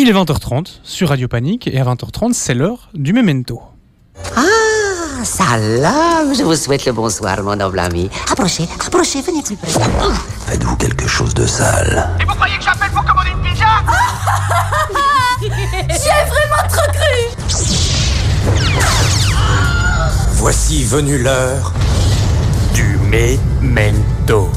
Il est 20h30 sur Radio Panique et à 20h30 c'est l'heure du memento. Ah, salam, je vous souhaite le bonsoir, mon noble ami. Approchez, approchez, venez plus près. Faites-vous quelque chose de sale Et vous croyez que j'appelle pour commander une pizza? J'y ai vraiment trop cru Voici venue l'heure du memento.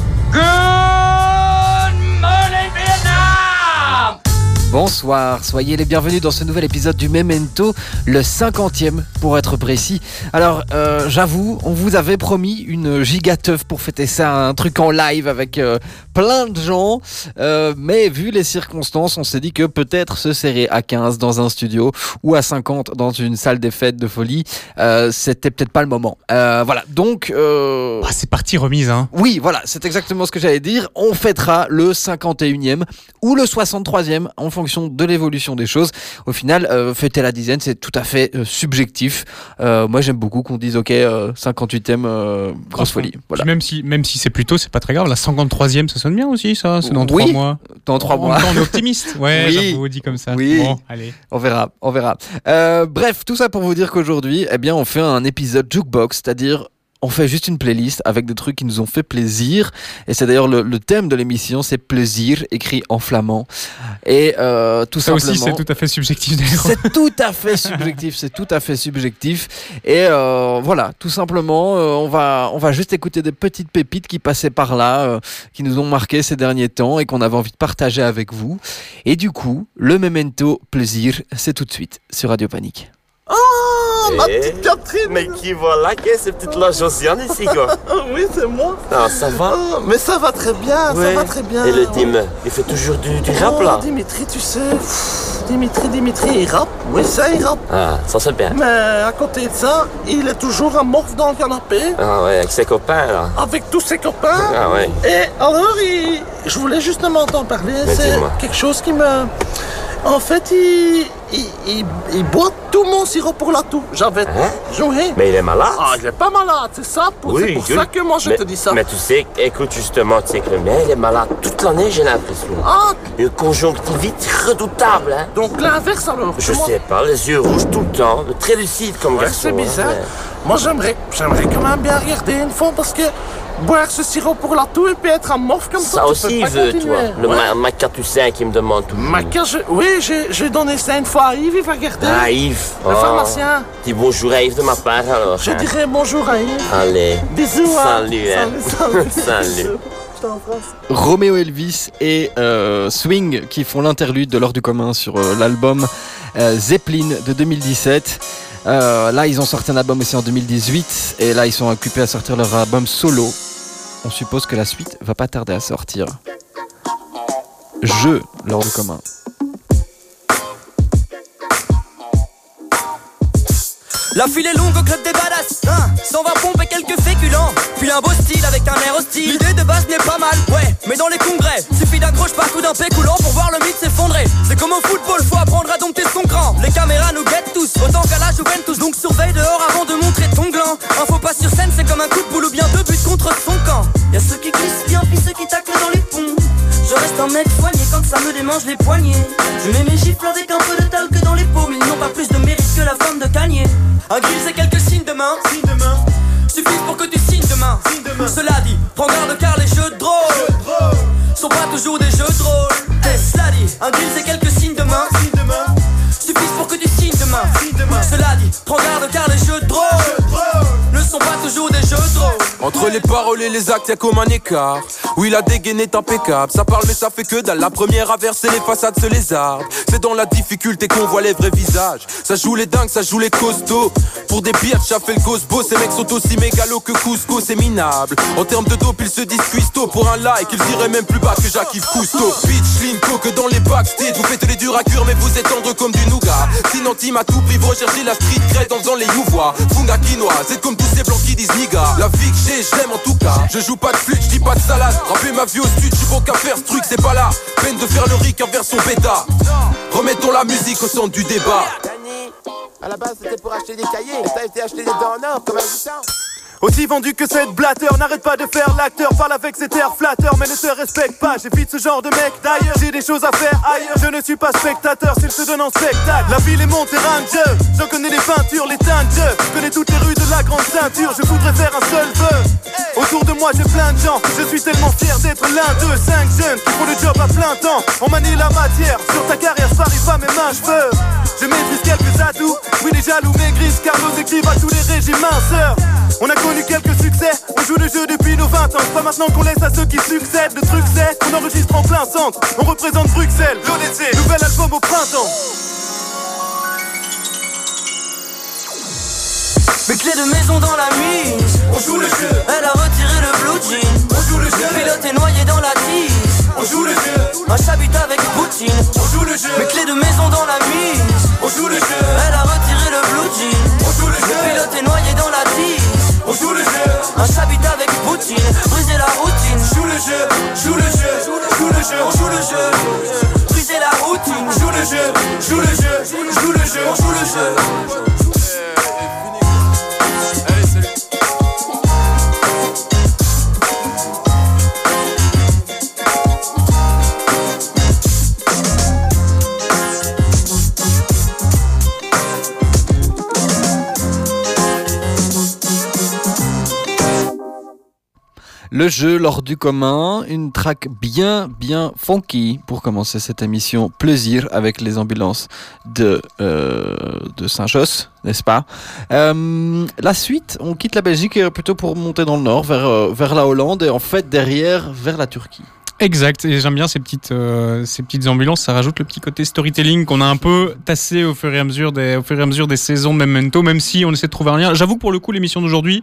Bonsoir, soyez les bienvenus dans ce nouvel épisode du Memento, le 50e pour être précis. Alors, euh, j'avoue, on vous avait promis une gigateuf pour fêter ça, un truc en live avec euh, plein de gens, euh, mais vu les circonstances, on s'est dit que peut-être se serrer à 15 dans un studio ou à 50 dans une salle des fêtes de folie, euh, c'était peut-être pas le moment. Euh, voilà, donc... euh, Ah, c'est parti remise, hein. oui, voilà, c'est exactement ce que j'allais dire. On fêtera le 51e ou le 63e en fonction de l'évolution des choses. Au final, euh, fêter la dizaine, c'est tout à fait euh, subjectif. Euh, moi, j'aime beaucoup qu'on dise, ok, euh, 58e, euh, grosse folie. Voilà. Même si, même si c'est plus tôt, c'est pas très grave. La 53e, ça sonne bien aussi, ça. C'est dans Oui. 3 mois. Dans trois En mois. on est optimiste. Ouais, Oui. j'avoue, dit comme ça. Oui. Bon, allez. On verra, on verra. Euh, bref, tout ça pour vous dire qu'aujourd'hui, eh bien, on fait un épisode jukebox, c'est-à-dire on fait juste une playlist avec des trucs qui nous ont fait plaisir. Et c'est d'ailleurs le, le thème de l'émission, c'est plaisir, écrit en flamand. Et euh, tout Ça simplement. aussi, c'est tout à fait subjectif. d'ailleurs. C'est tout à fait subjectif, c'est tout à fait subjectif. Et euh, voilà, tout simplement, euh, on, va, on va juste écouter des petites pépites qui passaient par là, euh, qui nous ont marqué ces derniers temps et qu'on avait envie de partager avec vous. Et du coup, le memento plaisir, c'est tout de suite sur Radio Panique. Oh, ma petite Catherine Mais qui voilà, qu'est-ce cette petite la Josiane ici, quoi Oui, c'est moi Ah, ça va Oh, Mais ça va très bien, Ouais. ça va très bien Et le Dim, il fait toujours du, du rap, Oh, là Dimitri, tu sais, pff, Dimitri, Dimitri, il rappe, oui, ça, il rappe Ah, ça c'est bien. Mais à côté de ça, il est toujours amorphe dans le canapé, Ah ouais, avec ses copains, là. avec tous ses copains Ah ouais. Et alors, il- je voulais justement t'en parler. C'est quelque chose qui me. En fait, il, il, il, il boit tout mon sirop pour la toux. J'avais Hein? joué. Mais il est malade? Ah, il est pas malade, c'est ça. Pour, c'est pour je- ça que moi je mais- te dis ça. Mais tu sais, écoute justement, tu sais que le mien, il est malade toute l'année, j'ai l'impression. Ah, Une conjonctivite redoutable, hein. donc l'inverse alors. Je Comment- sais pas, les yeux rouges tout le temps, très lucide comme Ouais, garçon. c'est hein, bizarre. Moi, j'aimerais, j'aimerais quand même bien regarder une fois parce que boire ce sirop pour la toux et puis être amorphe comme ça. Ça tu aussi, il veut, continuer. toi. Le Ouais. ma Macatucin qui me demande tout. Maca, je- oui, j'ai, donné ça une fois à Yves, il va regarder. Ah, Yves. Le Oh. pharmacien. Dis bonjour à Yves de ma part, alors. Je hein. dirais bonjour à Yves. Allez. Bisous, hein. Salut, hein. Salut, salut. Salut. Bisous. Je t'embrasse. Roméo Elvis et euh, Swing qui font l'interlude de l'heure du commun sur euh, l'album euh, Zeppelin de 2017. Euh, là, ils ont sorti un album aussi en 2018 et là, ils sont occupés à sortir leur album solo. On suppose que la suite va pas tarder à sortir. Je, du commun. La file est longue au club des badass hein. 120 pompes quelques féculents. Puis un beau style avec un air hostile. L'idée de base n'est pas mal, ouais. Mais dans les congrès, suffit d'un croche partout d'un pécoulant Pour voir le mythe s'effondrer. C'est comme au football, faut apprendre à dompter son cran. Les caméras nous guettent tous, autant qu'à la Juventus. Donc surveille dehors avant de montrer ton gland. Un faux pas sur scène, c'est comme un coup de quand ça me démange les poignets. Je mets mes gifles avec un peu de talc dans les paumes. Ils n'ont pas plus de mérite que la femme de Kanye. Un grill, c'est quelques signes de main. Suffisent pour que tu signes demain. Cela dit, prends garde car les jeux Entre les paroles et les actes, y'a comme un écart. Oui, la dégaine est impeccable. Ça parle, mais ça fait que dalle. La première à verser les façades se lézardent. C'est dans la difficulté qu'on voit les vrais visages. Ça joue les dingues, ça joue les costauds. Pour des biatchs, ça fait le cosbo. Ces mecs sont aussi mégalos que Cusco, c'est minable. En termes de dope, ils se disent cuisto. Pour un like, ils iraient même plus bas que Jacques-Yves Cousteau. Bitch, que dans les backstage. Vous faites les durs à cure, mais vous êtes tendre comme du nougat. Sinon, team à tout prix, vous recherchez la street cred en faisant les youvois. Funga quinoa, c'est comme tous ces blancs qui disent niga. La vie que j'ai, je l'aime en tout cas. Je joue pas de flûte, je dis pas de salade. Rapper ma vie au stud, j'suis bon qu'à faire ce truc, c'est pas là. Peine de faire le ric en version bêta. Remettons la musique au centre du débat. À la base, c'était pour acheter des cahiers. Et t'as été acheter des dents en or, comme un bouton. Aussi vendu que cette blatteur, n'arrête pas de faire l'acteur, parle avec cet air flatteur, mais ne te respecte pas. J'évite ce genre de mec d'ailleurs, j'ai des choses à faire ailleurs. Je ne suis pas spectateur, s'il se donne en spectacle. La ville est mon terrain de jeu, j'en connais les peintures, les teintes. Je connais toutes les rues de la grande ceinture, je voudrais faire un seul vœu. Autour de moi j'ai plein de gens, je suis tellement fier d'être l'un d'eux. Cinq jeunes qui font le job à plein temps. On manie la matière, sur ta carrière, ça arrive pas mes mains, je veux. Je maîtrise quelques atouts, oui les jaloux maigrissent car nos à tous les régimes minceurs. On a connu quelques succès, on joue le jeu depuis nos 20 ans. Pas maintenant qu'on laisse à ceux qui succèdent. Le truc c'est qu'on enregistre en plein centre. On représente Bruxelles, l'ODC, nouvel album au printemps. Mes clés de maison dans la mise On joue le jeu, Elle a retiré le blue jean. On joue le jeu, Pilote est noyé dans la tise on joue le jeu, Ma chabite avec Poutine. On joue le jeu, Mes clés de maison dans la mise on joue le jeu, Elle a retiré Un chabite avec Poutine. Briser la routine. Joue le jeu, joue le jeu, joue le jeu, On joue le jeu. Briser la routine. Joue le jeu, joue le jeu, joue le jeu, On joue le jeu Le jeu lors du commun, une track bien bien funky pour commencer cette émission plaisir avec les ambulances de euh, de Saint-Josse, n'est-ce pas? Euh, La suite, on quitte la Belgique plutôt pour monter dans le nord vers euh, vers la Hollande et en fait derrière vers la Turquie. Exact, et j'aime bien ces petites, euh, ces petites ambulances, ça rajoute le petit côté storytelling qu'on a un peu tassé au fur et à mesure des, au fur et à mesure des saisons de Memento, même si on essaie de trouver un lien. J'avoue que pour le coup, l'émission d'aujourd'hui,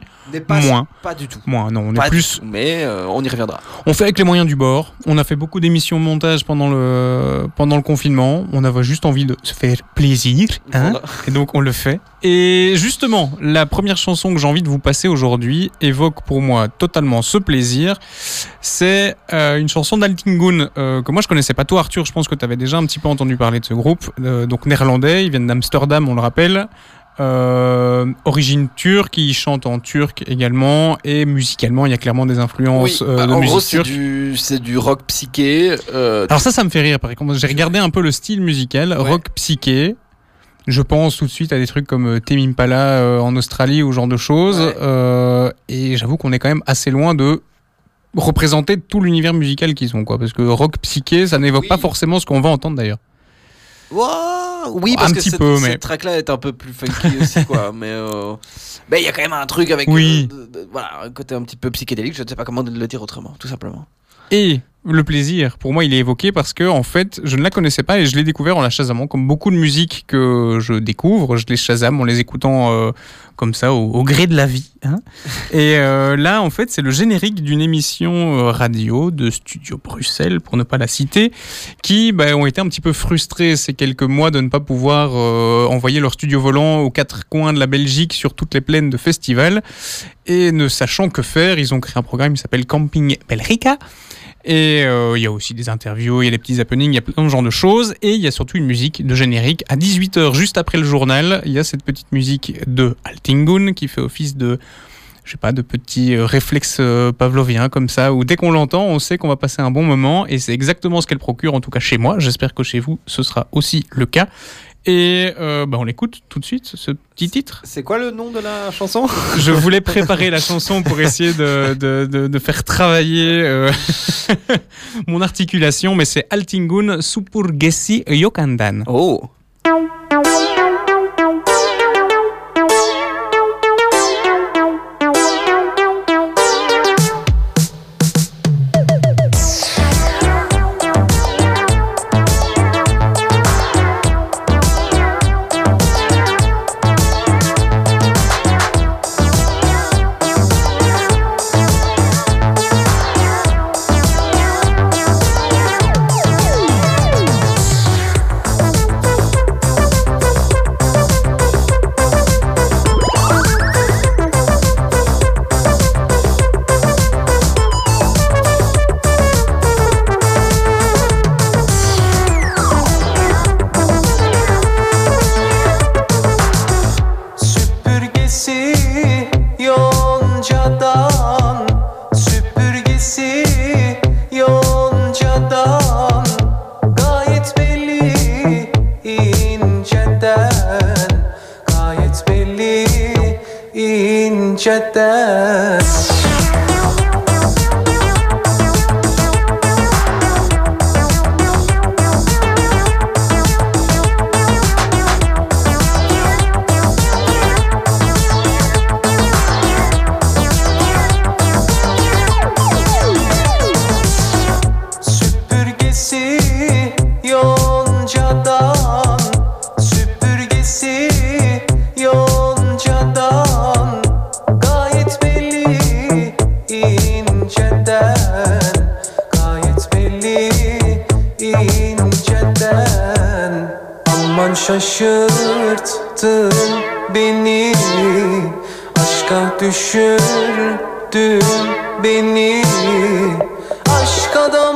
moins. Pas du tout. Moins, non, on est Pas plus. tout, mais euh, on y reviendra. On fait avec les moyens du bord. On a fait beaucoup d'émissions montage pendant le, pendant le confinement. On avait juste envie de se faire plaisir. hein. Voilà. Et donc on le fait. Et justement, la première chanson que j'ai envie de vous passer aujourd'hui évoque pour moi totalement ce plaisir. C'est euh, une chanson d'Altingun euh, que moi je connaissais pas. Toi Arthur, je pense que tu avais déjà un petit peu entendu parler de ce groupe. Euh, donc néerlandais, ils viennent d'Amsterdam, on le rappelle. Euh, origine turque, ils chantent en turc également et musicalement il y a clairement des influences Oui, bah, de en musique gros, c'est turque. du, c'est du rock psyché. Alors ça, ça me fait rire. Par exemple, j'ai regardé un peu le style musical, Ouais. rock psyché. Je pense tout de suite à des trucs comme Tame Impala euh, en Australie ou ce genre de choses. Ouais. Euh, et j'avoue qu'on est quand même assez loin de représenter tout l'univers musical qu'ils ont, quoi. Parce que rock psyché, ça n'évoque Oui. pas forcément ce qu'on va entendre d'ailleurs. Ouah, oui, Un parce que petit cette, peu, cette mais- track-là est un peu plus funky aussi, quoi. Mais euh, mais il y a quand même un truc avec Oui. euh, de- de- voilà, un côté un petit peu psychédélique. Je ne sais pas comment le dire autrement, tout simplement. Et le plaisir, pour moi, il est évoqué parce que, en fait, je ne la connaissais pas et je l'ai découvert en la chasamant. Comme beaucoup de musiques que je découvre, je les chasame en les écoutant euh, comme ça, au, au gré de la vie. hein. et euh, là, en fait, c'est le générique d'une émission euh, radio de Studio Bruxelles, pour ne pas la citer, qui bah, ont été un petit peu frustrés ces quelques mois de ne pas pouvoir euh, envoyer leur studio volant aux quatre coins de la Belgique sur toutes les plaines de festivals. Et ne sachant que faire, ils ont créé un programme qui s'appelle Camping Belrica. Et euh, il y a aussi des interviews, il y a des petits happenings, il y a plein de genres de choses. Et il y a surtout une musique de générique. À 18h, juste après le journal, il y a cette petite musique de Altingun qui fait office de, je sais pas, de petits euh, réflexes euh, pavloviens comme ça, où dès qu'on l'entend, on sait qu'on va passer un bon moment. Et c'est exactement ce qu'elle procure, en tout cas chez moi. J'espère que chez vous, ce sera aussi le cas. Et euh, bah, on l'écoute tout de suite, ce petit titre. C'est quoi le nom de la chanson? Je voulais préparer la chanson pour essayer de, de, de, de faire travailler euh, mon articulation, mais c'est Altingun Supurgesi Yokandan. Oh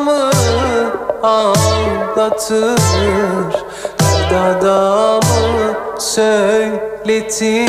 Sevdamı anlatır Derdadamı söyletir?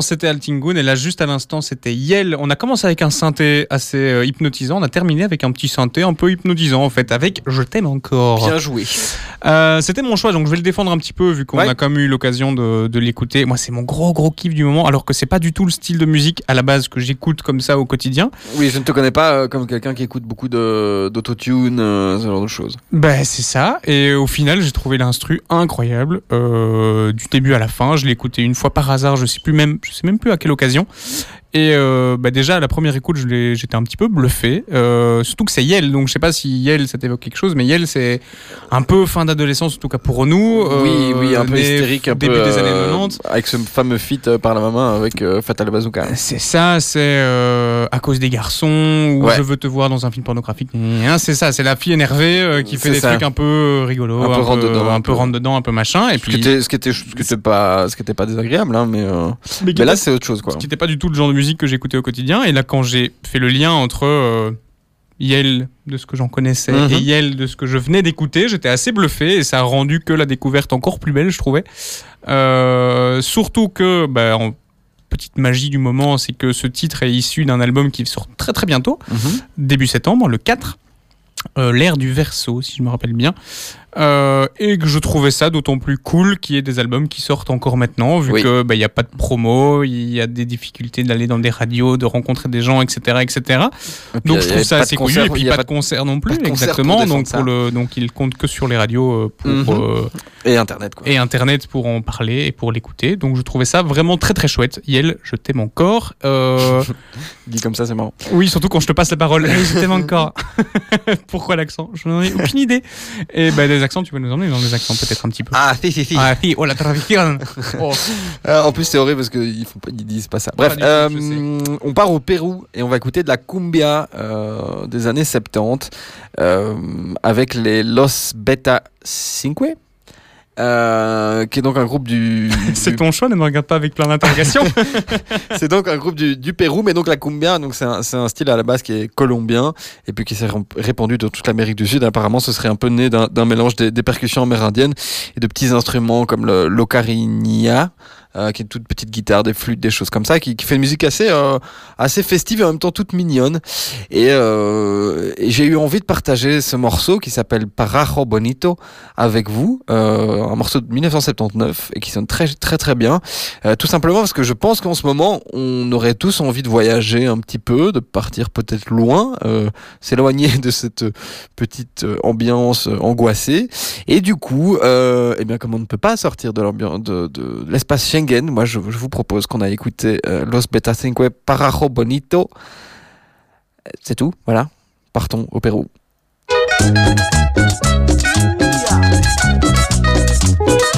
C'était Altingun et là, juste à l'instant, c'était Yel. On a commencé avec un synthé assez euh, hypnotisant. On a terminé avec un petit synthé un peu hypnotisant, en fait, avec Je t'aime encore. Bien joué. Euh, c'était mon choix, donc je vais le défendre un petit peu vu qu'on Ouais. a quand même eu l'occasion de, de l'écouter. Moi, c'est mon gros gros kiff du moment, alors que c'est pas du tout le style de musique à la base que j'écoute comme ça au quotidien. Oui, je ne te connais pas euh, comme quelqu'un qui écoute beaucoup d'autotune, euh, ce genre de choses. Ben c'est ça. Et au final, j'ai trouvé l'instru incroyable euh, du début à la fin. Je l'ai écouté une fois par hasard, je sais plus même, je sais même plus à quelle occasion. Et euh, bah déjà à la première écoute, j'étais un petit peu bluffé. Euh, surtout que c'est Yel, donc je sais pas si Yel ça t'évoque quelque chose, mais Yel c'est un peu fin d'adolescence, en tout cas pour nous. euh, oui, oui, un peu hystérique, un début peu. des années euh, 90. Avec ce fameux feat par la maman avec Fatal Bazooka. C'est ça, c'est à cause des garçons ou Ouais. je veux te voir dans un film pornographique. C'est ça, c'est la fille énervée qui fait des ça. trucs un peu rigolos, Un peu rentre dedans, un peu rentre dedans, un peu machin. Et Ce qui puis était, ce qui était, ce qui était pas, ce qui était pas désagréable, hein, mais, Mais mais là était- c'est autre chose, quoi. ce qui n'était pas du tout le genre de musique que j'écoutais au quotidien. Et là, quand j'ai fait le lien entre euh, Yel de ce que j'en connaissais Mhm. et Yel de ce que je venais d'écouter, j'étais assez bluffé et ça a rendu que la découverte encore plus belle, je trouvais. Euh, surtout que, bah, en petite magie du moment, c'est que ce titre est issu d'un album qui sort très très bientôt, Mhm. début septembre, le 4. euh, L'ère du verso, si je me rappelle bien. Euh, et que je trouvais ça d'autant plus cool qu'il y ait des albums qui sortent encore maintenant, vu Oui. que bah, il n'y a pas de promo, il y a des difficultés d'aller dans des radios, de rencontrer des gens, etc. etc. Et Donc je trouve ça assez cool. Et puis il y a pas de concert non plus, pour exactement. Donc, pour le, donc il compte que sur les radios euh, pour, Mhm. euh, Et Internet, quoi. et Internet pour en parler et pour l'écouter. Donc je trouvais ça vraiment très très chouette. Yel, je t'aime encore. Euh, Dit comme ça, c'est marrant. oui, surtout quand je te passe la parole. Je t'aime encore. Pourquoi l'accent? Je n'en ai aucune idée. Et ben des accents, tu peux nous emmener dans des accents peut-être un petit peu. Ah, si, si, si. Ah si, oh la tradition. Oh. Euh, en plus, c'est horrible parce qu'ils ils disent pas ça. Bref, euh, on part au Pérou et on va écouter de la cumbia euh, des années 70 euh, avec les Los Beta Cinque. Euh, qui est donc un groupe du. C'est du- ton choix, ne me regarde pas avec plein d'interrogations. c'est donc un groupe du, du Pérou, mais donc la cumbia, donc c'est un, c'est un style à la base qui est colombien et puis qui s'est répandu dans toute l'Amérique du Sud. Apparemment, ce serait un peu né d'un d'un mélange des, des percussions amérindiennes et de petits instruments comme le l'ocarina. Euh, qui est une toute petite guitare, des flûtes, des choses comme ça, qui, qui fait une musique assez, euh, assez festive et en même temps toute mignonne. Et, euh, j'ai eu envie de partager ce morceau qui s'appelle Parajo Bonito avec vous, euh, un morceau de 1979 et qui sonne très très très bien. Euh, tout simplement parce que je pense qu'en ce moment, on aurait tous envie de voyager un petit peu, de partir peut-être loin, euh, s'éloigner de cette petite ambiance angoissée. Et du coup, eh bien, comme on ne peut pas sortir de l'ambiance de, de l'espace Schengen, moi je, vous propose qu'on a écouté euh, Los Beta Cinque Parajo Bonito. C'est tout, voilà. Partons au Pérou. Eso.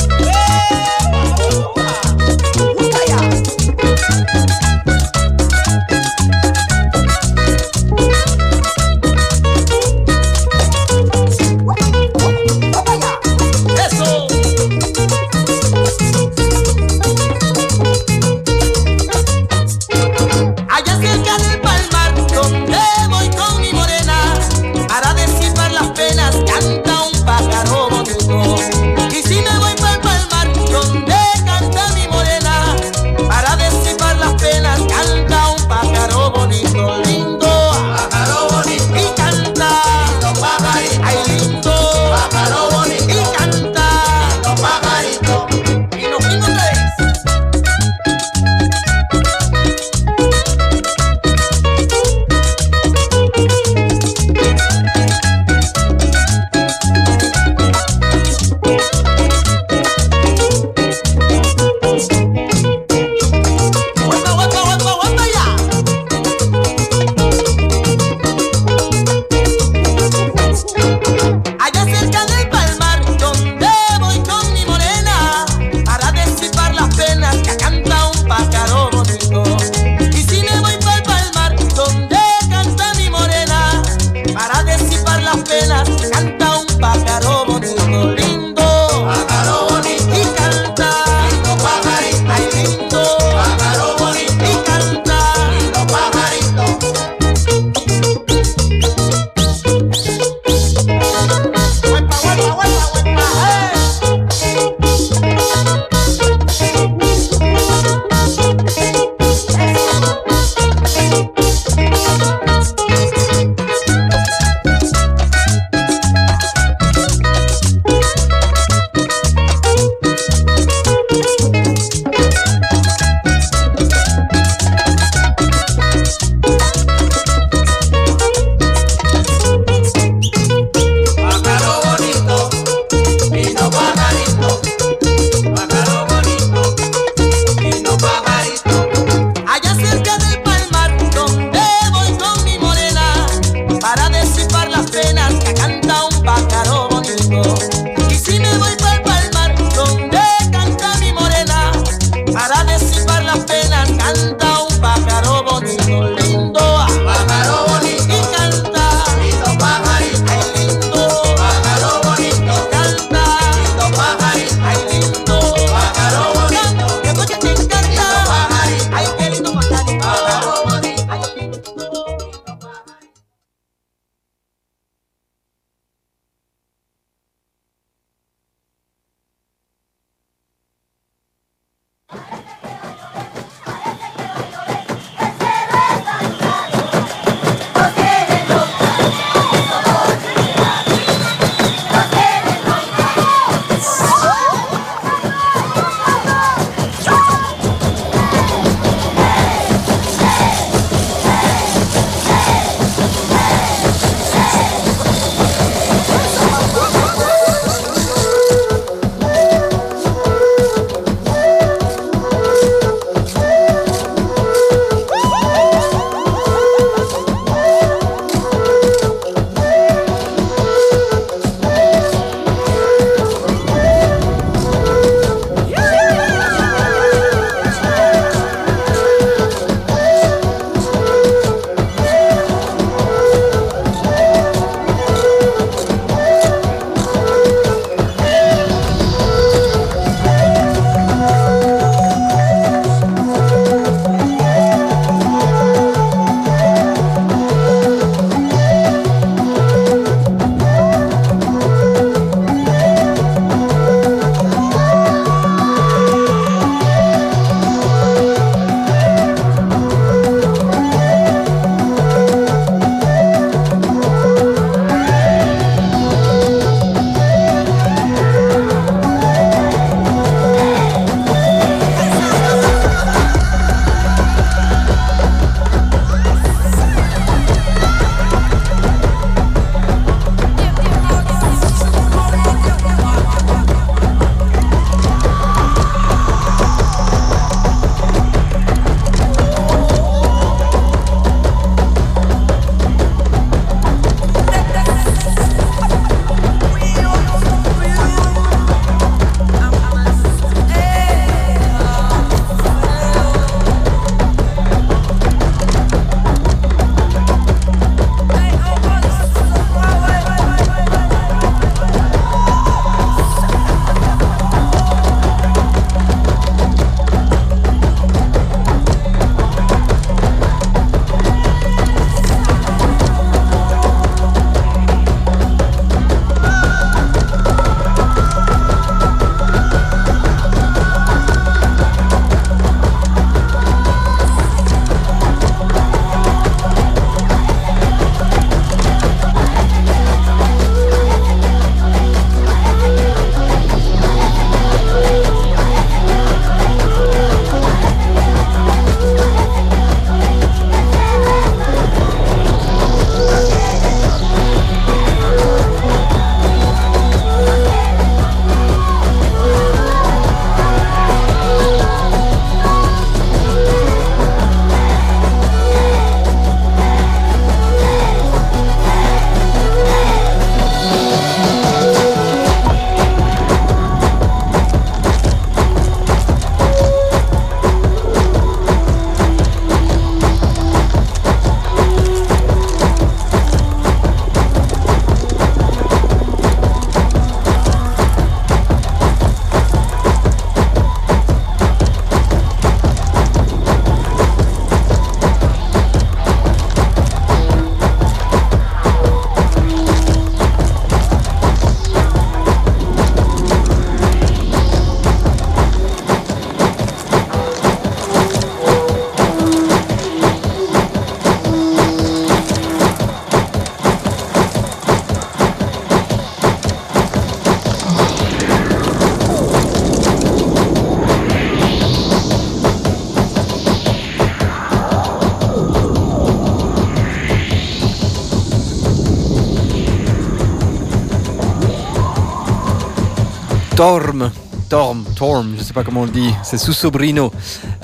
Torm. Torm, Torm, je sais pas comment on le dit, c'est Susobrino.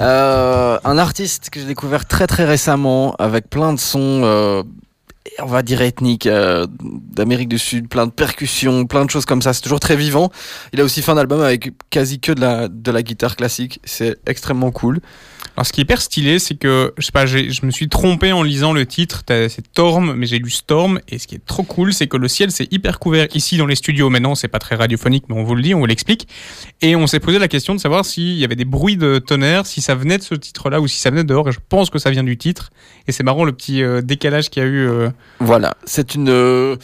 Euh, un artiste que j'ai découvert très très récemment avec plein de sons, euh, on va dire ethniques, euh, d'Amérique du Sud, plein de percussions, plein de choses comme ça. C'est toujours très vivant. Il a aussi fait un album avec quasi que de la, de la guitare classique. C'est extrêmement cool. Alors, ce qui est hyper stylé, c'est que, je sais pas, je me suis trompé en lisant le titre, c'est Torm, mais j'ai lu Storm, et ce qui est trop cool, c'est que le ciel s'est hyper couvert ici dans les studios. Maintenant, c'est pas très radiophonique, mais on vous le dit, on vous l'explique. Et on s'est posé la question de savoir s'il y avait des bruits de tonnerre, si ça venait de ce titre-là, ou si ça venait dehors, et je pense que ça vient du titre. Et c'est marrant le petit euh, décalage qu'il y a eu. Euh. Voilà, c'est une. Euh,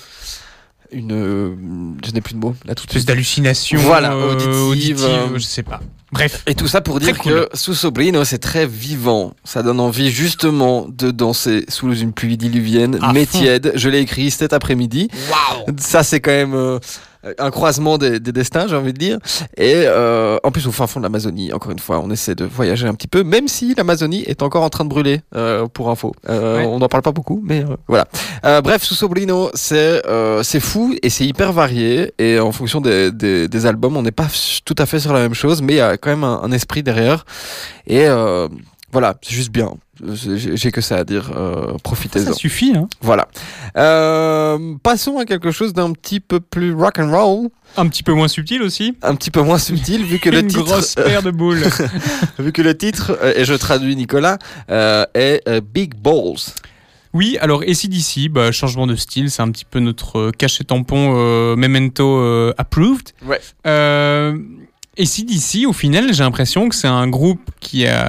une je n'ai plus de mots là tout de suite d'hallucination voilà auditive, je sais pas Bref. Et tout ça pour dire que sous Sobrino, c'est très vivant. Ça donne envie justement de danser sous une pluie diluvienne, mais tiède. Je l'ai écrit cet après-midi. Ça, c'est quand même euh, un croisement des, des destins, j'ai envie de dire. Et euh, en plus, au fin fond de l'Amazonie, encore une fois, on essaie de voyager un petit peu, même si l'Amazonie est encore en train de brûler, euh, pour info. Euh, On n'en parle pas beaucoup, mais euh, voilà. Euh, bref, sous Sobrino, c'est euh, c'est fou et c'est hyper varié. Et en fonction des, des, des albums, on n'est pas tout à fait sur la même chose, mais il y a quand même un, un esprit derrière. Et euh, voilà, c'est juste bien. J'ai que ça à dire. Euh, Profitez-en. Ça suffit, hein. Voilà. Euh, passons à quelque chose d'un petit peu plus rock and roll. Un petit peu moins subtil aussi. Un petit peu moins subtil vu que le Une titre. grosse paire de boules. vu que le titre, euh, et je traduis Nicolas, euh, est Big Balls. Oui, alors ACDC, bah, changement de style, c'est un petit peu notre cachet tampon Memento approved. Ouais. Euh, ACDC, au final, j'ai l'impression que c'est un groupe qui a.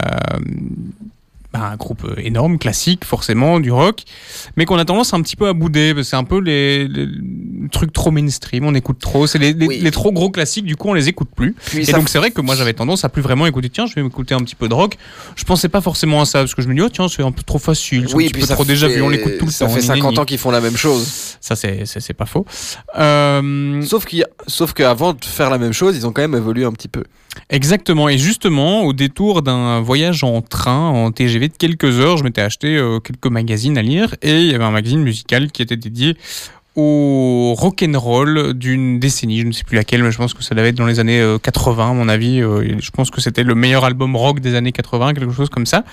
bah, un groupe euh, énorme, classique, forcément, du rock, mais qu'on a tendance un petit peu à bouder. parce que C'est un peu les, les trucs trop mainstream, on écoute trop. C'est les, les- les trop gros classiques, du coup, on les écoute plus. Puis Et ça donc, c'est vrai que moi, j'avais tendance à plus vraiment écouter. Tiens, je vais m'écouter un petit peu de rock. Je pensais pas forcément à ça, parce que je me dis, oh, tiens, c'est un peu trop facile, c'est un petit peu trop déjà vu, on l'écoute tout le ça temps. fait ni, 50 ni. ans qu'ils font la même chose. Ça, c'est pas faux. Euh, sauf qu'avant de faire la même chose, ils ont quand même évolué un petit peu. Exactement. Et justement, au détour d'un voyage en train, en TGV de quelques heures, je m'étais acheté euh, quelques magazines à lire et il y avait un magazine musical qui était dédié au rock'n'roll d'une décennie, je ne sais plus laquelle, mais je pense que ça devait être dans les années euh, 80, à mon avis. Euh, je pense que c'était le meilleur album rock des années 80, quelque chose comme ça.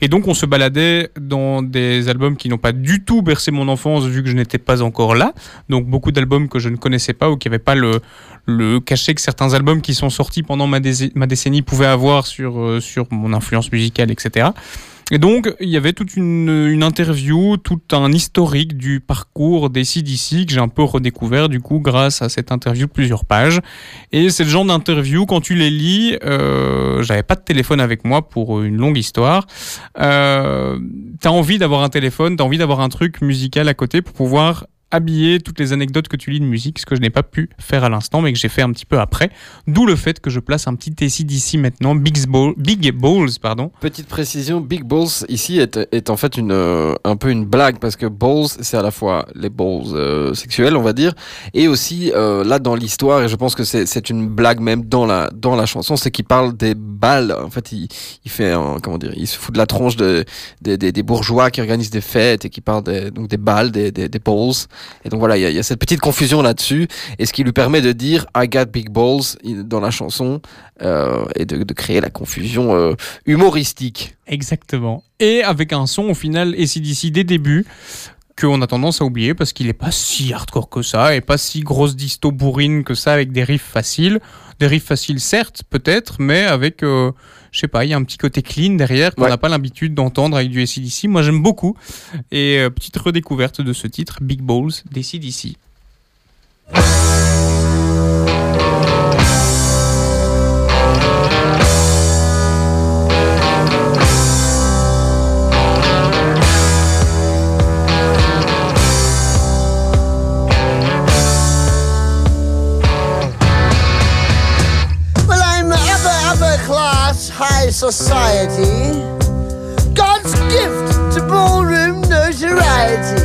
Et donc, on se baladait dans des albums qui n'ont pas du tout bercé mon enfance, vu que je n'étais pas encore là. Donc, beaucoup d'albums que je ne connaissais pas ou qui n'avaient pas le, le cachet que certains albums qui sont sortis pendant ma, dé- ma décennie pouvaient avoir sur, euh, sur mon influence musicale, etc. Et donc, il y avait toute une, une interview, tout un historique du parcours des CDC que j'ai un peu redécouvert, du coup, grâce à cette interview de plusieurs pages. Et c'est le genre d'interview, quand tu les lis, euh, j'avais pas de téléphone avec moi pour une longue histoire. Euh, t'as envie d'avoir un téléphone, t'as envie d'avoir un truc musical à côté pour pouvoir habiller toutes les anecdotes que tu lis de musique, ce que je n'ai pas pu faire à l'instant, mais que j'ai fait un petit peu après. D'où le fait que je place un petit ACDC maintenant, Big, Ball, Big Balls, pardon. Petite précision, Big Balls ici est, est en fait une, euh, un peu une blague parce que balls c'est à la fois les balls euh, sexuels on va dire et aussi euh, là dans l'histoire et je pense que c'est une blague même dans la dans la chanson c'est qu'il parle des balles en fait il, il fait comment dire il se fout de la tronche de, des, des, bourgeois qui organisent des fêtes et qui parlent des, donc des balles des, des balls et donc voilà il y a, cette petite confusion là-dessus et ce qui lui permet de dire I got big balls dans la chanson euh, et de, créer la confusion euh, humoristique Exactement. Et avec un son au final ACDC des débuts qu'on a tendance à oublier parce qu'il est pas si hardcore que ça et pas si grosse disto bourrine que ça avec des riffs faciles. Des riffs faciles certes peut-être mais avec euh, je sais pas, il y a un petit côté clean derrière qu'on n'a pas l'habitude d'entendre avec du ACDC. Moi j'aime beaucoup et euh, petite redécouverte de ce titre Big Balls d'ACDC. Well, high society. God's gift to ballroom notoriety.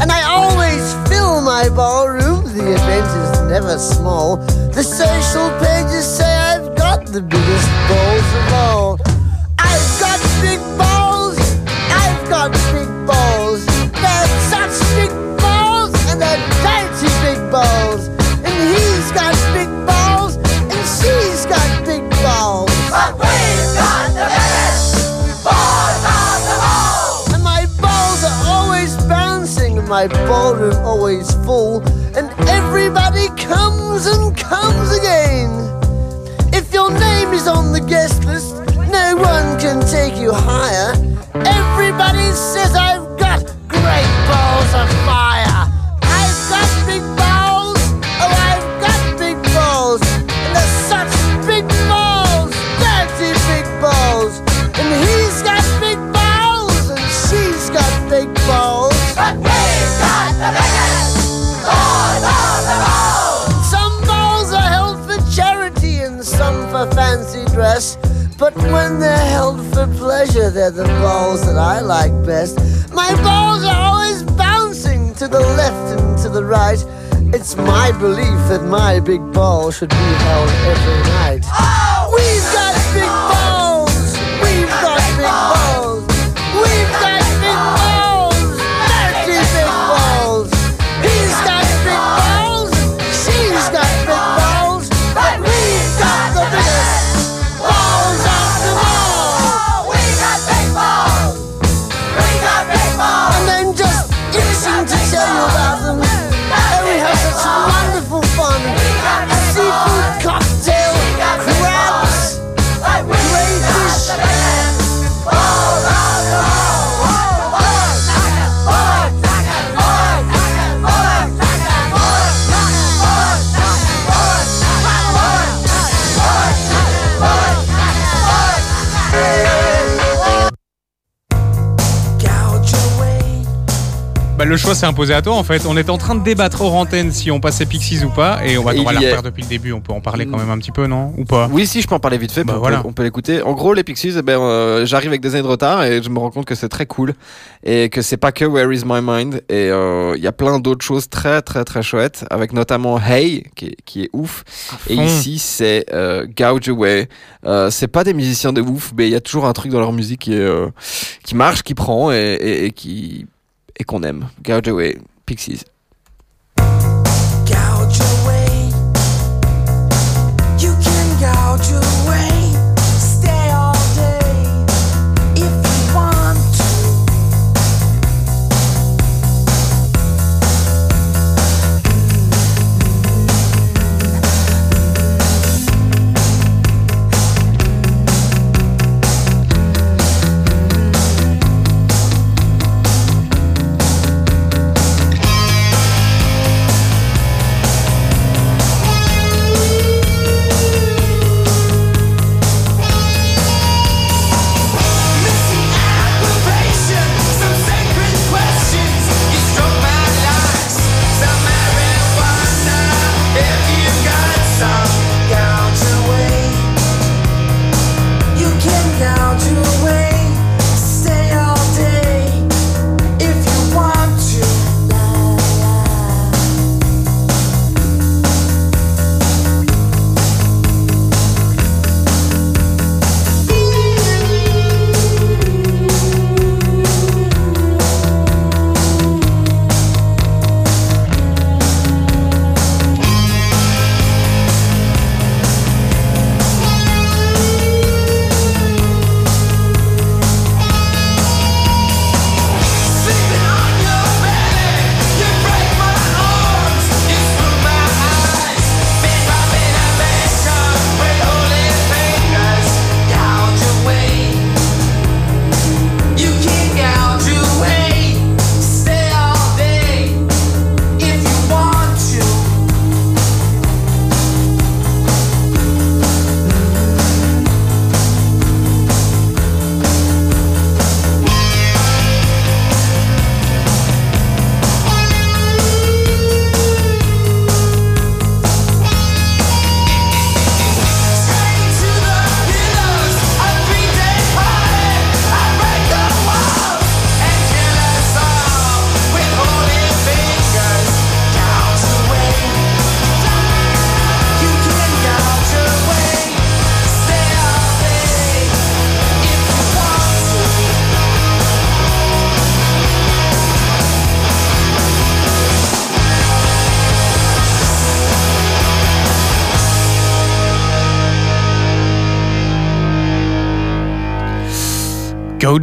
And I always fill my ballroom, the event is never small. The social pages say I've got the biggest balls of all. I've got big balls, my ballroom always full. And everybody comes and comes again. If your name is on the guest list, no one can take you higher. Everybody says I've big ball should be held every night. Choix s'est imposé à toi en fait. On était en train de débattre hors antenne si on passait Pixies ou pas. Et on va, on va la refaire depuis le début. On peut en parler quand même un petit peu, non? Ou pas? Oui, si, je peux en parler vite fait, Bah, on peut- voilà. on peut l'écouter. En gros, les Pixies, eh ben, euh, j'arrive avec des années de retard et je me rends compte que c'est très cool et que c'est pas que Where is my mind et euh, il y a plein d'autres choses très très très chouettes avec notamment Hey qui est, qui est ouf et ici c'est euh, Gouge Away. C'est pas des musiciens de ouf, mais il y a toujours un truc dans leur musique qui est, qui marche, qui prend et, et- et qui et qu'on aime. Gouge Away, Pixies. Gouge away. You can gouge away.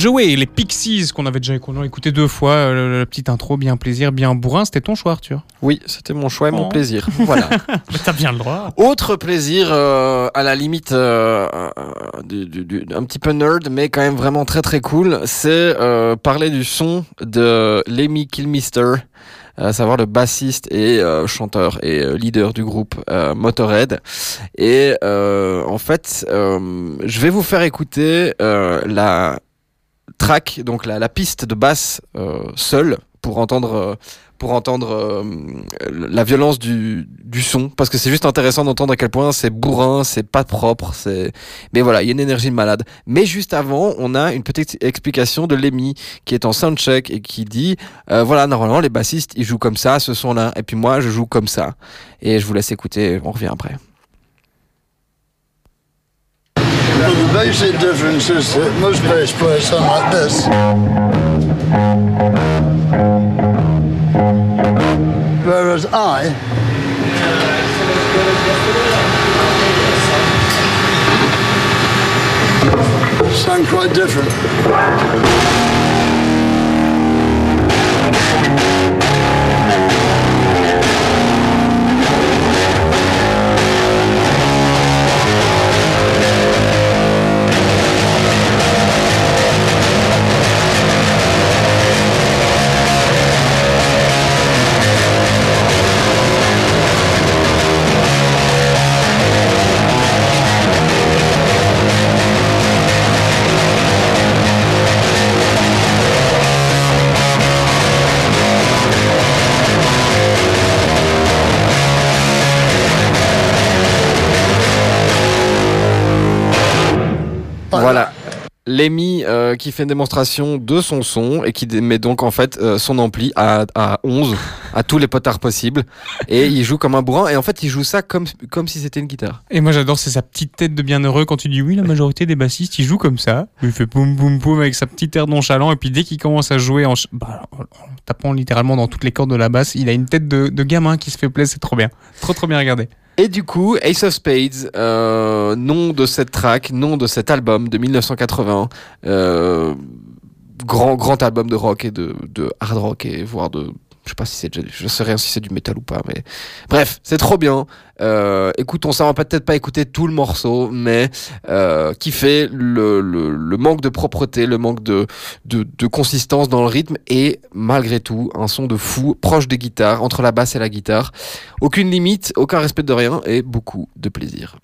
Away, les Pixies qu'on avait déjà qu'on a écouté deux fois, euh, la petite intro, bien plaisir, bien bourrin. C'était ton choix, Arthur Oui, c'était mon choix et mon Oh. plaisir. Voilà. Mais T'as bien le droit. Autre plaisir, euh, à la limite euh, euh, du- du- du- un petit peu nerd, mais quand même vraiment très très cool, c'est euh, parler du son de Lemmy Kilmister, à savoir le bassiste et euh, chanteur et euh, leader du groupe euh, Motorhead. Et euh, en fait, euh, je vais vous faire écouter euh, la track, donc la, la piste de basse euh, seule, pour entendre euh, pour entendre euh, la violence du, du son, parce que c'est juste intéressant d'entendre à quel point c'est bourrin, c'est pas propre, c'est. Mais voilà, il y a une énergie de malade. Mais juste avant, on a une petite explication de Lemmy qui est en soundcheck et qui dit voilà, normalement les bassistes ils jouent comme ça, ce son-là, et puis moi je joue comme ça. Et je vous laisse écouter, on revient après. Well, the basic difference is that most bass players sound like this. Whereas I sound quite different. Voilà. Lemmy euh, qui fait une démonstration de son son et qui met donc en fait euh, son ampli à, à 11 à tous les potards possibles et il joue comme un bourrin et en fait il joue ça comme, comme si c'était une guitare. Et moi j'adore, c'est sa petite tête de bienheureux quand tu dis oui, la majorité des bassistes ils jouent comme ça. Il fait poum poum poum avec sa petite air nonchalant et puis dès qu'il commence à jouer en, bah, en tapant littéralement dans toutes les cordes de la basse, il a une tête de, de gamin qui se fait plaisir, c'est trop bien. Trop trop bien regardé. Et du coup, Ace of Spades, euh, nom de cette track, nom de cet album de 1980, euh, grand grand album de rock et de, de hard rock et voire de je sais pas si c'est je sais rien si c'est du métal ou pas mais bref c'est trop bien. Euh, écoutons ça on va peut-être pas écouter tout le morceau mais euh, qui fait le, le, le manque de propreté le manque de, de de consistance dans le rythme et malgré tout un son de fou proche des guitares entre la basse et la guitare. Aucune limite aucun respect de rien et beaucoup de plaisir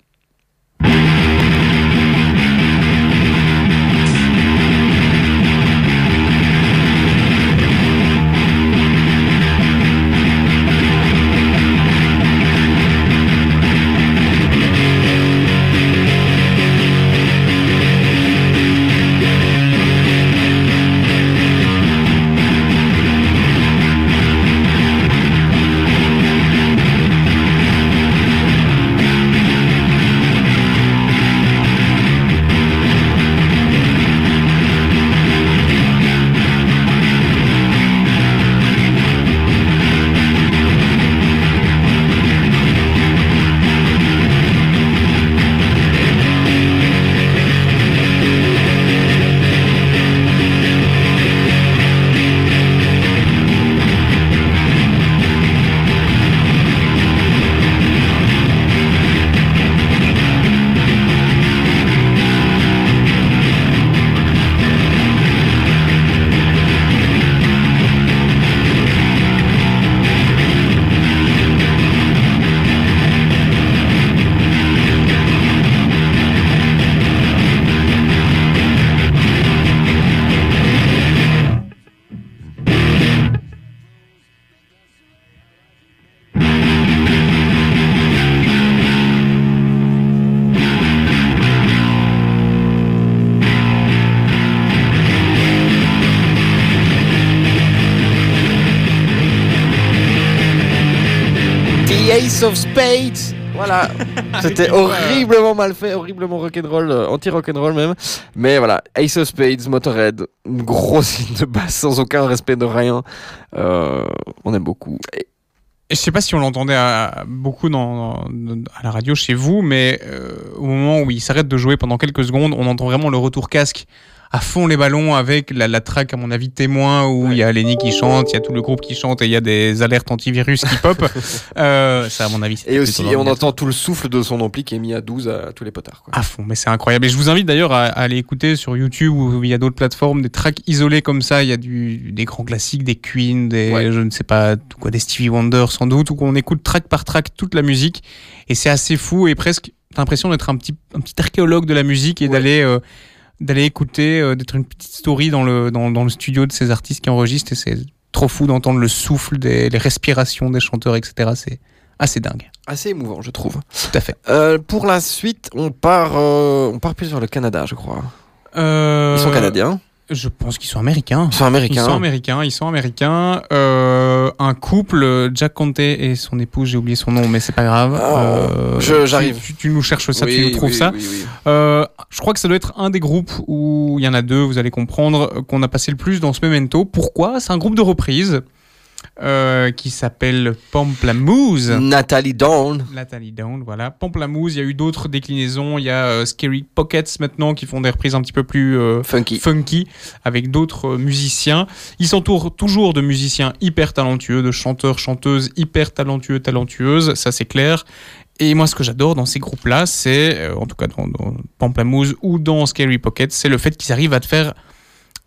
Ace of Spades. Voilà, c'était horriblement mal fait, horriblement rock'n'roll, euh, anti-rock'n'roll même. Mais voilà, Ace of Spades, Motorhead, une grosse ligne de basse sans aucun respect de rien. Euh, on aime beaucoup. Et- Et je sais pas si on l'entendait beaucoup dans, dans- à la radio chez vous, mais euh, au moment où il s'arrête de jouer pendant quelques secondes, on entend vraiment le retour casque à fond les ballons avec la, la track, à mon avis, témoin, où il y a Lenny qui chante, il y a tout le groupe qui chante et il y a des alertes antivirus qui pop. Euh, ça, à mon avis, Et aussi, et on entend tout le souffle de son ampli qui est mis à 12 à tous les potards. Quoi. À fond, mais c'est incroyable. Et je vous invite d'ailleurs à, à aller écouter sur YouTube ou il y a d'autres plateformes, des tracks isolés comme ça. Il y a du, des grands classiques, des Queen, des, je ne sais pas, tout quoi, des Stevie Wonder sans doute, où on écoute track par track toute la musique. Et c'est assez fou et presque, t'as l'impression d'être un petit, un petit archéologue de la musique et d'aller, euh, d'aller écouter, euh, d'être une petite story dans le, dans, dans le studio de ces artistes qui enregistrent et c'est, trop fou d'entendre le souffle, des, les respirations des chanteurs, etc. C'est assez dingue. Assez émouvant, je trouve. Tout à fait. Euh, pour la suite, on part, euh, on part plus sur le Canada, je crois. Ils sont canadiens. Je pense qu'ils sont américains. Ils sont américains. Ils sont américains. Ils sont américains. Euh, un couple, Jack Conte et son épouse, j'ai oublié son nom, mais c'est pas grave. Oh, je- j'arrive. Tu, tu- tu nous cherches ça, Oui, tu nous trouves oui, ça. oui, oui. Euh, je crois que ça doit être un des groupes où il y en a deux, vous allez comprendre, qu'on a passé le plus dans ce memento. Pourquoi? C'est un groupe de reprise euh, qui s'appelle Pamplamousse. Nathalie Dawn. Nathalie Down, voilà. Pamplamousse, il y a eu d'autres déclinaisons. Il y a euh, Scary Pockets maintenant qui font des reprises un petit peu plus euh, funky. avec d'autres musiciens. Ils s'entourent toujours de musiciens hyper talentueux, de chanteurs, chanteuses hyper talentueux, talentueuses, ça c'est clair. Et moi, ce que j'adore dans ces groupes-là, c'est, en tout cas dans, dans Pamplamousse ou dans Scary Pockets, c'est le fait qu'ils arrivent à te faire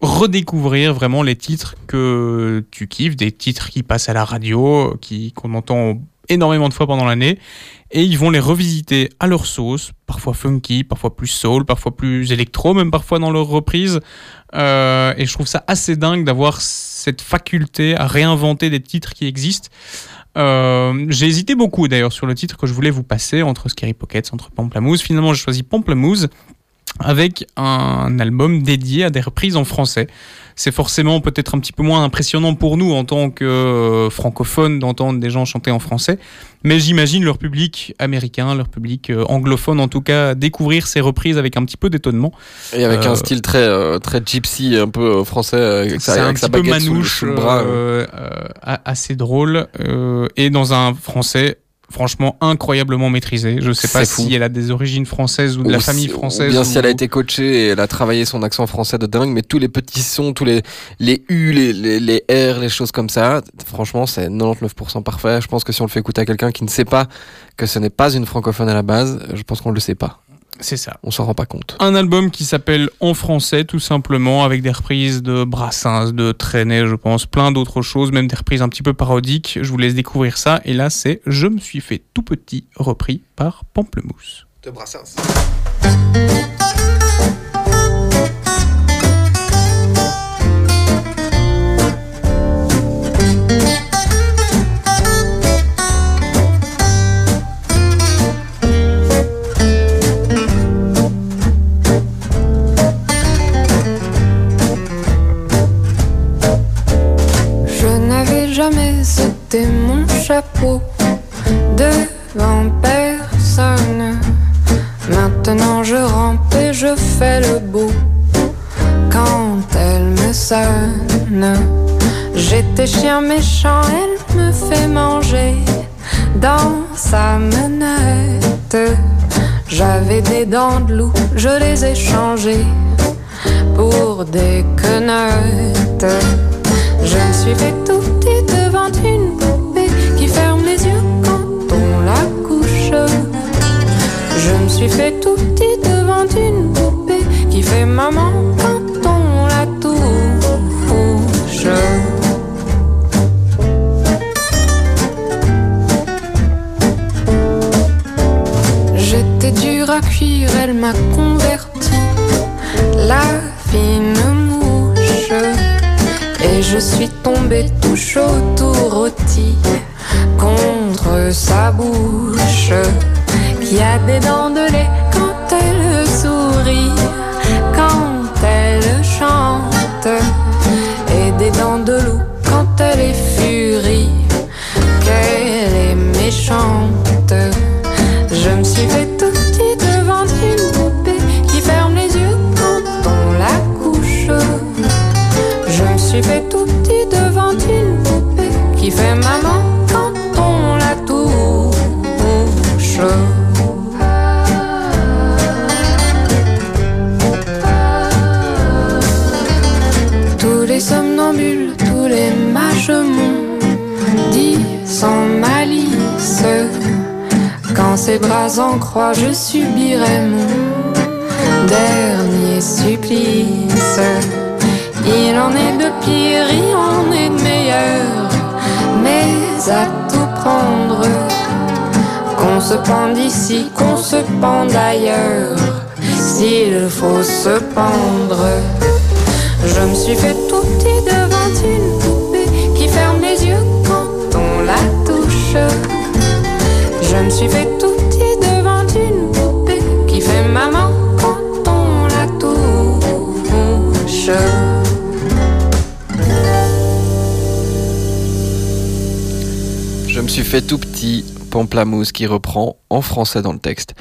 redécouvrir vraiment les titres que tu kiffes, des titres qui passent à la radio, qui qu'on entend énormément de fois pendant l'année, et ils vont les revisiter à leur sauce, parfois funky, parfois plus soul, parfois plus électro, même parfois dans leurs reprises. Euh, et je trouve ça assez dingue d'avoir cette faculté à réinventer des titres qui existent. Euh, j'ai hésité beaucoup d'ailleurs sur le titre que je voulais vous passer entre Scary Pockets, entre Pamplamousse. Finalement, j'ai choisi Pamplamousse avec un album dédié à des reprises en français. C'est forcément peut-être un petit peu moins impressionnant pour nous en tant que euh, francophones d'entendre des gens chanter en français, mais j'imagine leur public américain, leur public euh, anglophone en tout cas, découvrir ces reprises avec un petit peu d'étonnement. Et avec Euh, un style très, euh, très gypsy, un peu euh, français, c'est un petit peu baguette sous le- manouche, sous le bras. euh, euh, a- assez drôle, euh, et dans un français franchement incroyablement maîtrisé. Je sais pas fou. si elle a des origines françaises ou de la famille si- ou française. bien si ou- elle a été coachée et elle a travaillé son accent français de dingue, mais tous les petits sons, tous les, les U, les, les, les R, les choses comme ça, franchement, c'est 99% parfait. Je pense que si on le fait écouter à quelqu'un qui ne sait pas que ce n'est pas une francophone à la base, je pense qu'on ne le sait pas. C'est ça. On s'en rend pas compte. Un album qui s'appelle En français, tout simplement, avec des reprises de Brassens, de Trenet, je pense, plein d'autres choses, même des reprises un petit peu parodiques. Je vous laisse découvrir ça. Et là, c'est Je me suis fait tout petit, repris par Pamplemousse. De Brassens. Mon chapeau devant personne. Maintenant je rampe et je fais le beau quand elle me sonne. J'étais chien méchant, elle me fait manger dans sa menette. J'avais des dents de loup, je les ai changées pour des quenottes. Je me suis fait tout Je me suis fait tout petit devant une poupée qui fait maman quand on la touche. J'étais dur à cuire, elle m'a converti la fine mouche. Et je suis tombé tout chaud, tout rôti contre sa bouche. Qui a des dents de lait quand elle sourit, quand elle chante. Et des dents de loup tous les m'ont dit sans malice Quand ses bras en croix, je subirai mon dernier supplice. Il en est de pire, il en est de meilleur, mais à tout prendre, qu'on se pende ici, qu'on se pende ailleurs, s'il faut se pendre. Je me suis fait tout Je me suis fait tout petit devant une poupée qui fait maman quand on la touche. Je me suis fait tout petit. Pamplamousse qui reprend en français dans le texte.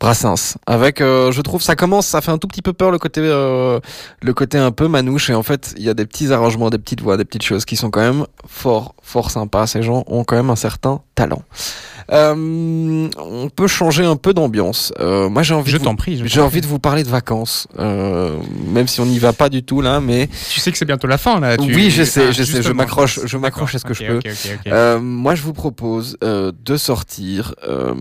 Brassens. Avec, euh, je trouve, ça commence, ça fait un tout petit peu peur le côté, euh, le côté un peu manouche. Et en fait, il y a des petits arrangements, des petites voix, des petites choses qui sont quand même fort, fort sympas. Ces gens ont quand même un certain talent. Euh, on peut changer un peu d'ambiance. Euh, moi, j'ai envie. Je t'en prie, J'ai envie de vous parler de vacances, euh, même si on n'y va pas du tout là, mais. Tu sais que c'est bientôt la fin là. tu- Oui, je sais, Ah, je sais, je m'accroche, je m'accroche à ce que je peux. ok, ok, ok. Euh, moi, je vous propose euh, de sortir, euh,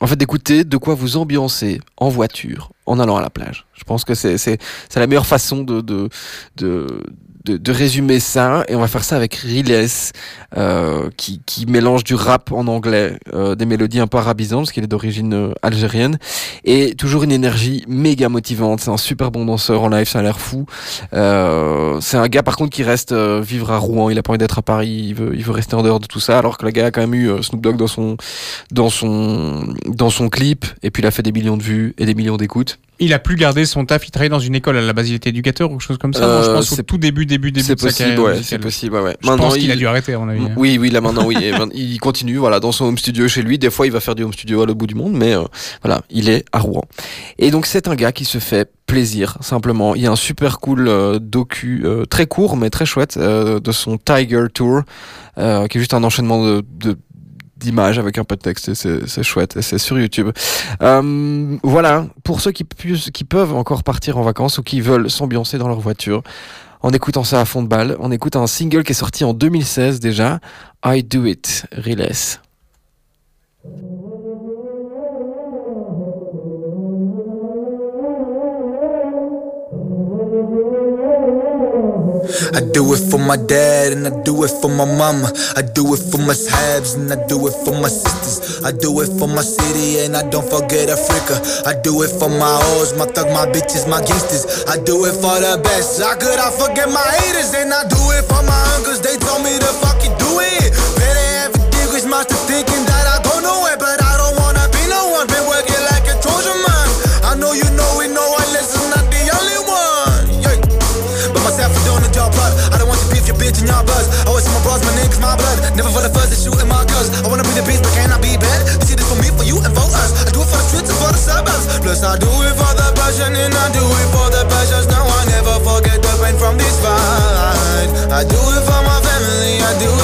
en fait, d'écouter de quoi vous ambiancer en voiture en allant à la plage. Je pense que c'est la meilleure façon de de de de, de résumer ça et on va faire ça avec Riles euh, qui, qui mélange du rap en anglais euh, des mélodies un peu arabisantes parce qu'il est d'origine euh, algérienne et toujours une énergie méga motivante. C'est un super bon danseur en live ça a l'air fou. Euh, c'est un gars par contre qui reste euh, vivre à Rouen. Il a pas envie d'être à Paris. Il veut, il veut rester en dehors de tout ça alors que le gars a quand même eu Snoop Dogg dans son dans son dans son clip et puis il a fait des millions de vues et des millions d'écoutes Il a plus gardé son taf, il travaillait dans une école à la base, il était éducateur ou quelque chose comme ça. non, je Euh, pense au c'est- tout début, début, début c'est de sa possible, carrière ouais, c'est possible, ouais. Je pense Maintenant, qu'il a il- dû arrêter à mon avis. hein. Oui, oui, là maintenant, oui. Il continue, voilà, dans son home studio chez lui. Des fois, il va faire du home studio à l'autre bout du monde, mais euh, voilà, il est à Rouen. Et donc, c'est un gars qui se fait plaisir, simplement. Il y a un super cool euh, docu, euh, très court, mais très chouette, euh, de son Tiger Tour, euh, qui est juste un enchaînement de, de d'images avec un peu de texte c'est chouette et c'est sur YouTube. Euh, voilà, pour ceux qui peuvent encore partir en vacances ou qui veulent s'ambiancer dans leur voiture, en écoutant ça à fond de balle, on écoute un single qui est sorti en 2016 déjà, I Do It, Riles. I do it for my dad and I do it for my mama. I do it for my sahabs and I do it for my sisters. I do it for my city and I don't forget Africa. I do it for my hoes, my thug, my bitches, my gangsters. I do it for the best. How could I forget my haters? And I do it for my uncles. They told me to fucking do it. Better have a master thinking that I go nowhere, but I and your buzz. Always see my bros, my niggas, my blood. Never for the fuzz, they shooting my guns. I wanna be the beast, but can I be bad? See this for me, for you, and for us. I do it for the streets and for the suburbs. Plus, I do it for the passion, and I do it for the passions. Now I never forget the pain from this fight. I do it for my family, I do it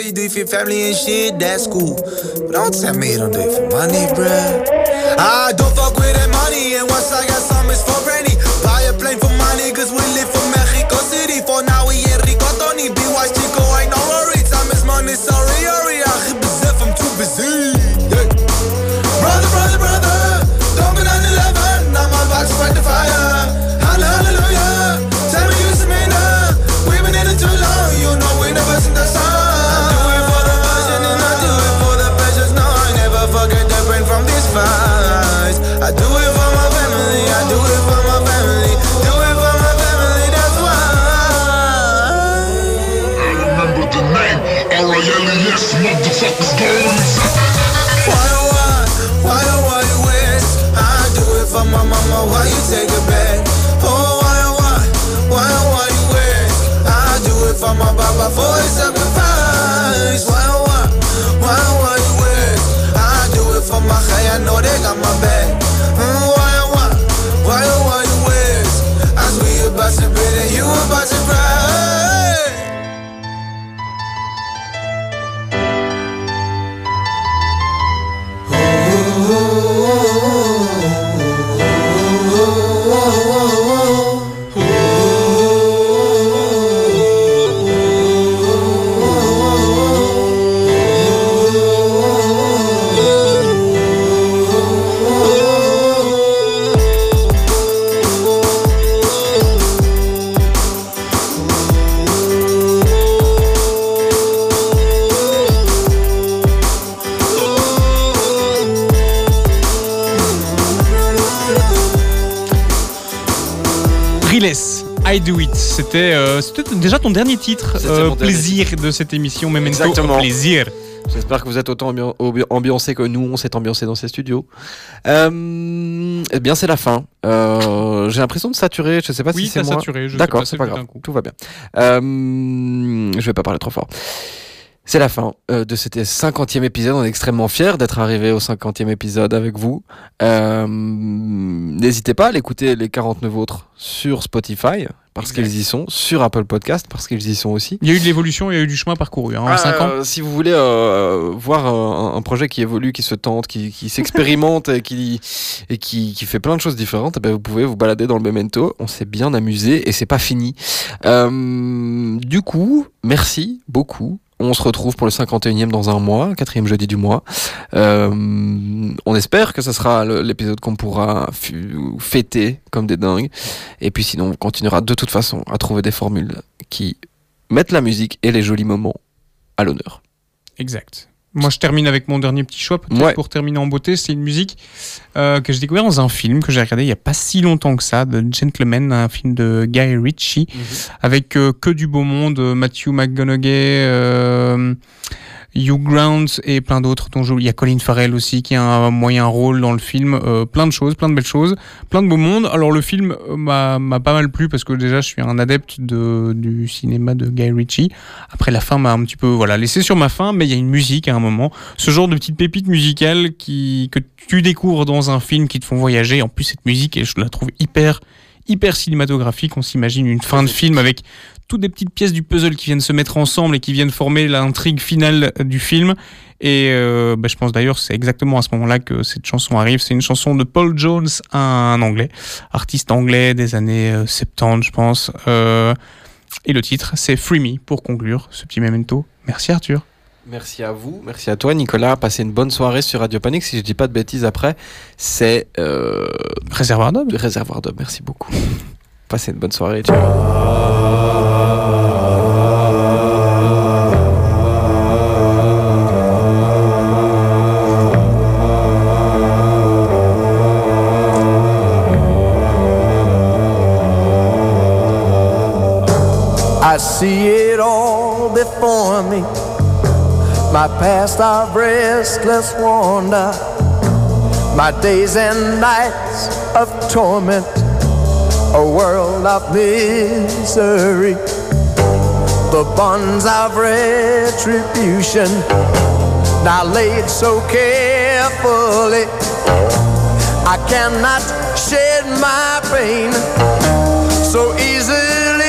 okay, you do it for your family and shit, that's cool. But don't tell me you don't do it for money, bruh. I don't fuck with that money, and once I got some, it's for Rennie. Buy a plane for my niggas, we live from Mexico for my mama, why you take it back? Oh, why, why, why, why you waste? I do it for my baba, for his sacrifice. Why, why, why, why you waste? I do it for my high, I know they got my back. I Do It. C'était euh, c'était déjà ton dernier titre, euh, dernier plaisir de cette émission, Memento Exactement. Plaisir. J'espère que vous êtes autant ambi- ambi- ambiancés que nous, on s'est ambiancés dans ces studios. Euh, eh bien, c'est la fin. Euh, J'ai l'impression de saturer, je sais pas Oui, si c'est moi. D'accord, c'est pas grave, tout va bien. Euh, je vais pas parler trop fort. C'est la fin euh, de cet 50e épisode. On est extrêmement fiers d'être arrivé au 50e épisode avec vous. Euh, N'hésitez pas à l'écouter les 49 autres sur Spotify, parce qu'ils y sont, sur Apple Podcast, parce qu'ils y sont aussi. Il y a eu de l'évolution, il y a eu du chemin parcouru hein, en Ah, 5 ans. euh, si vous voulez euh, voir un, un projet qui évolue, qui se tente, qui, qui s'expérimente et, qui, et qui, qui fait plein de choses différentes, eh ben, vous pouvez vous balader dans le Memento. On s'est bien amusé et c'est pas fini. Euh, du coup, merci beaucoup. On se retrouve pour le 51e dans un mois, quatrième jeudi du mois. Euh, on espère que ce sera l'épisode qu'on pourra fêter comme des dingues. Et puis sinon, on continuera de toute façon à trouver des formules qui mettent la musique et les jolis moments à l'honneur. Exact. Moi, je termine avec mon dernier petit choix, peut-être Ouais. pour terminer en beauté. C'est une musique euh, que j'ai découvert dans un film que j'ai regardé il y a pas si longtemps que ça, de Gentleman, un film de Guy Ritchie, avec euh, que du beau monde, euh, Matthew McConaughey, euh, Hugh Grant et plein d'autres. dont Il y a Colin Farrell aussi qui a un moyen rôle dans le film. euh, plein de choses, plein de belles choses, plein de beau monde. Alors le film euh, m'a pas mal plu parce que déjà je suis un adepte de, du cinéma de Guy Ritchie. Après la fin m'a un petit peu voilà laissé sur ma faim, mais il y a une musique à un moment, ce genre de petites pépites musicales qui que tu découvres dans un film qui te font voyager. En plus cette musique, je la trouve hyper hyper cinématographique. On s'imagine une fin de film avec toutes des petites pièces du puzzle qui viennent se mettre ensemble et qui viennent former l'intrigue finale du film. Et euh, bah, je pense d'ailleurs c'est exactement à ce moment-là que cette chanson arrive. C'est une chanson de Paul Jones, un anglais, artiste anglais des années euh, 70, je pense. Euh, et le titre, c'est Free Me pour conclure ce petit memento. Merci Arthur. Merci à vous, merci à toi Nicolas. Passez une bonne soirée sur Radio Panique. Si je dis pas de bêtises après, c'est euh... Réservoir d'Homme. Réservoir d'Homme, merci beaucoup. Passez une bonne soirée. Ciao. See it all before me. My past are restless wander. My days and nights of torment. A world of misery. The bonds of retribution. Now laid so carefully. I cannot shed my pain so easily.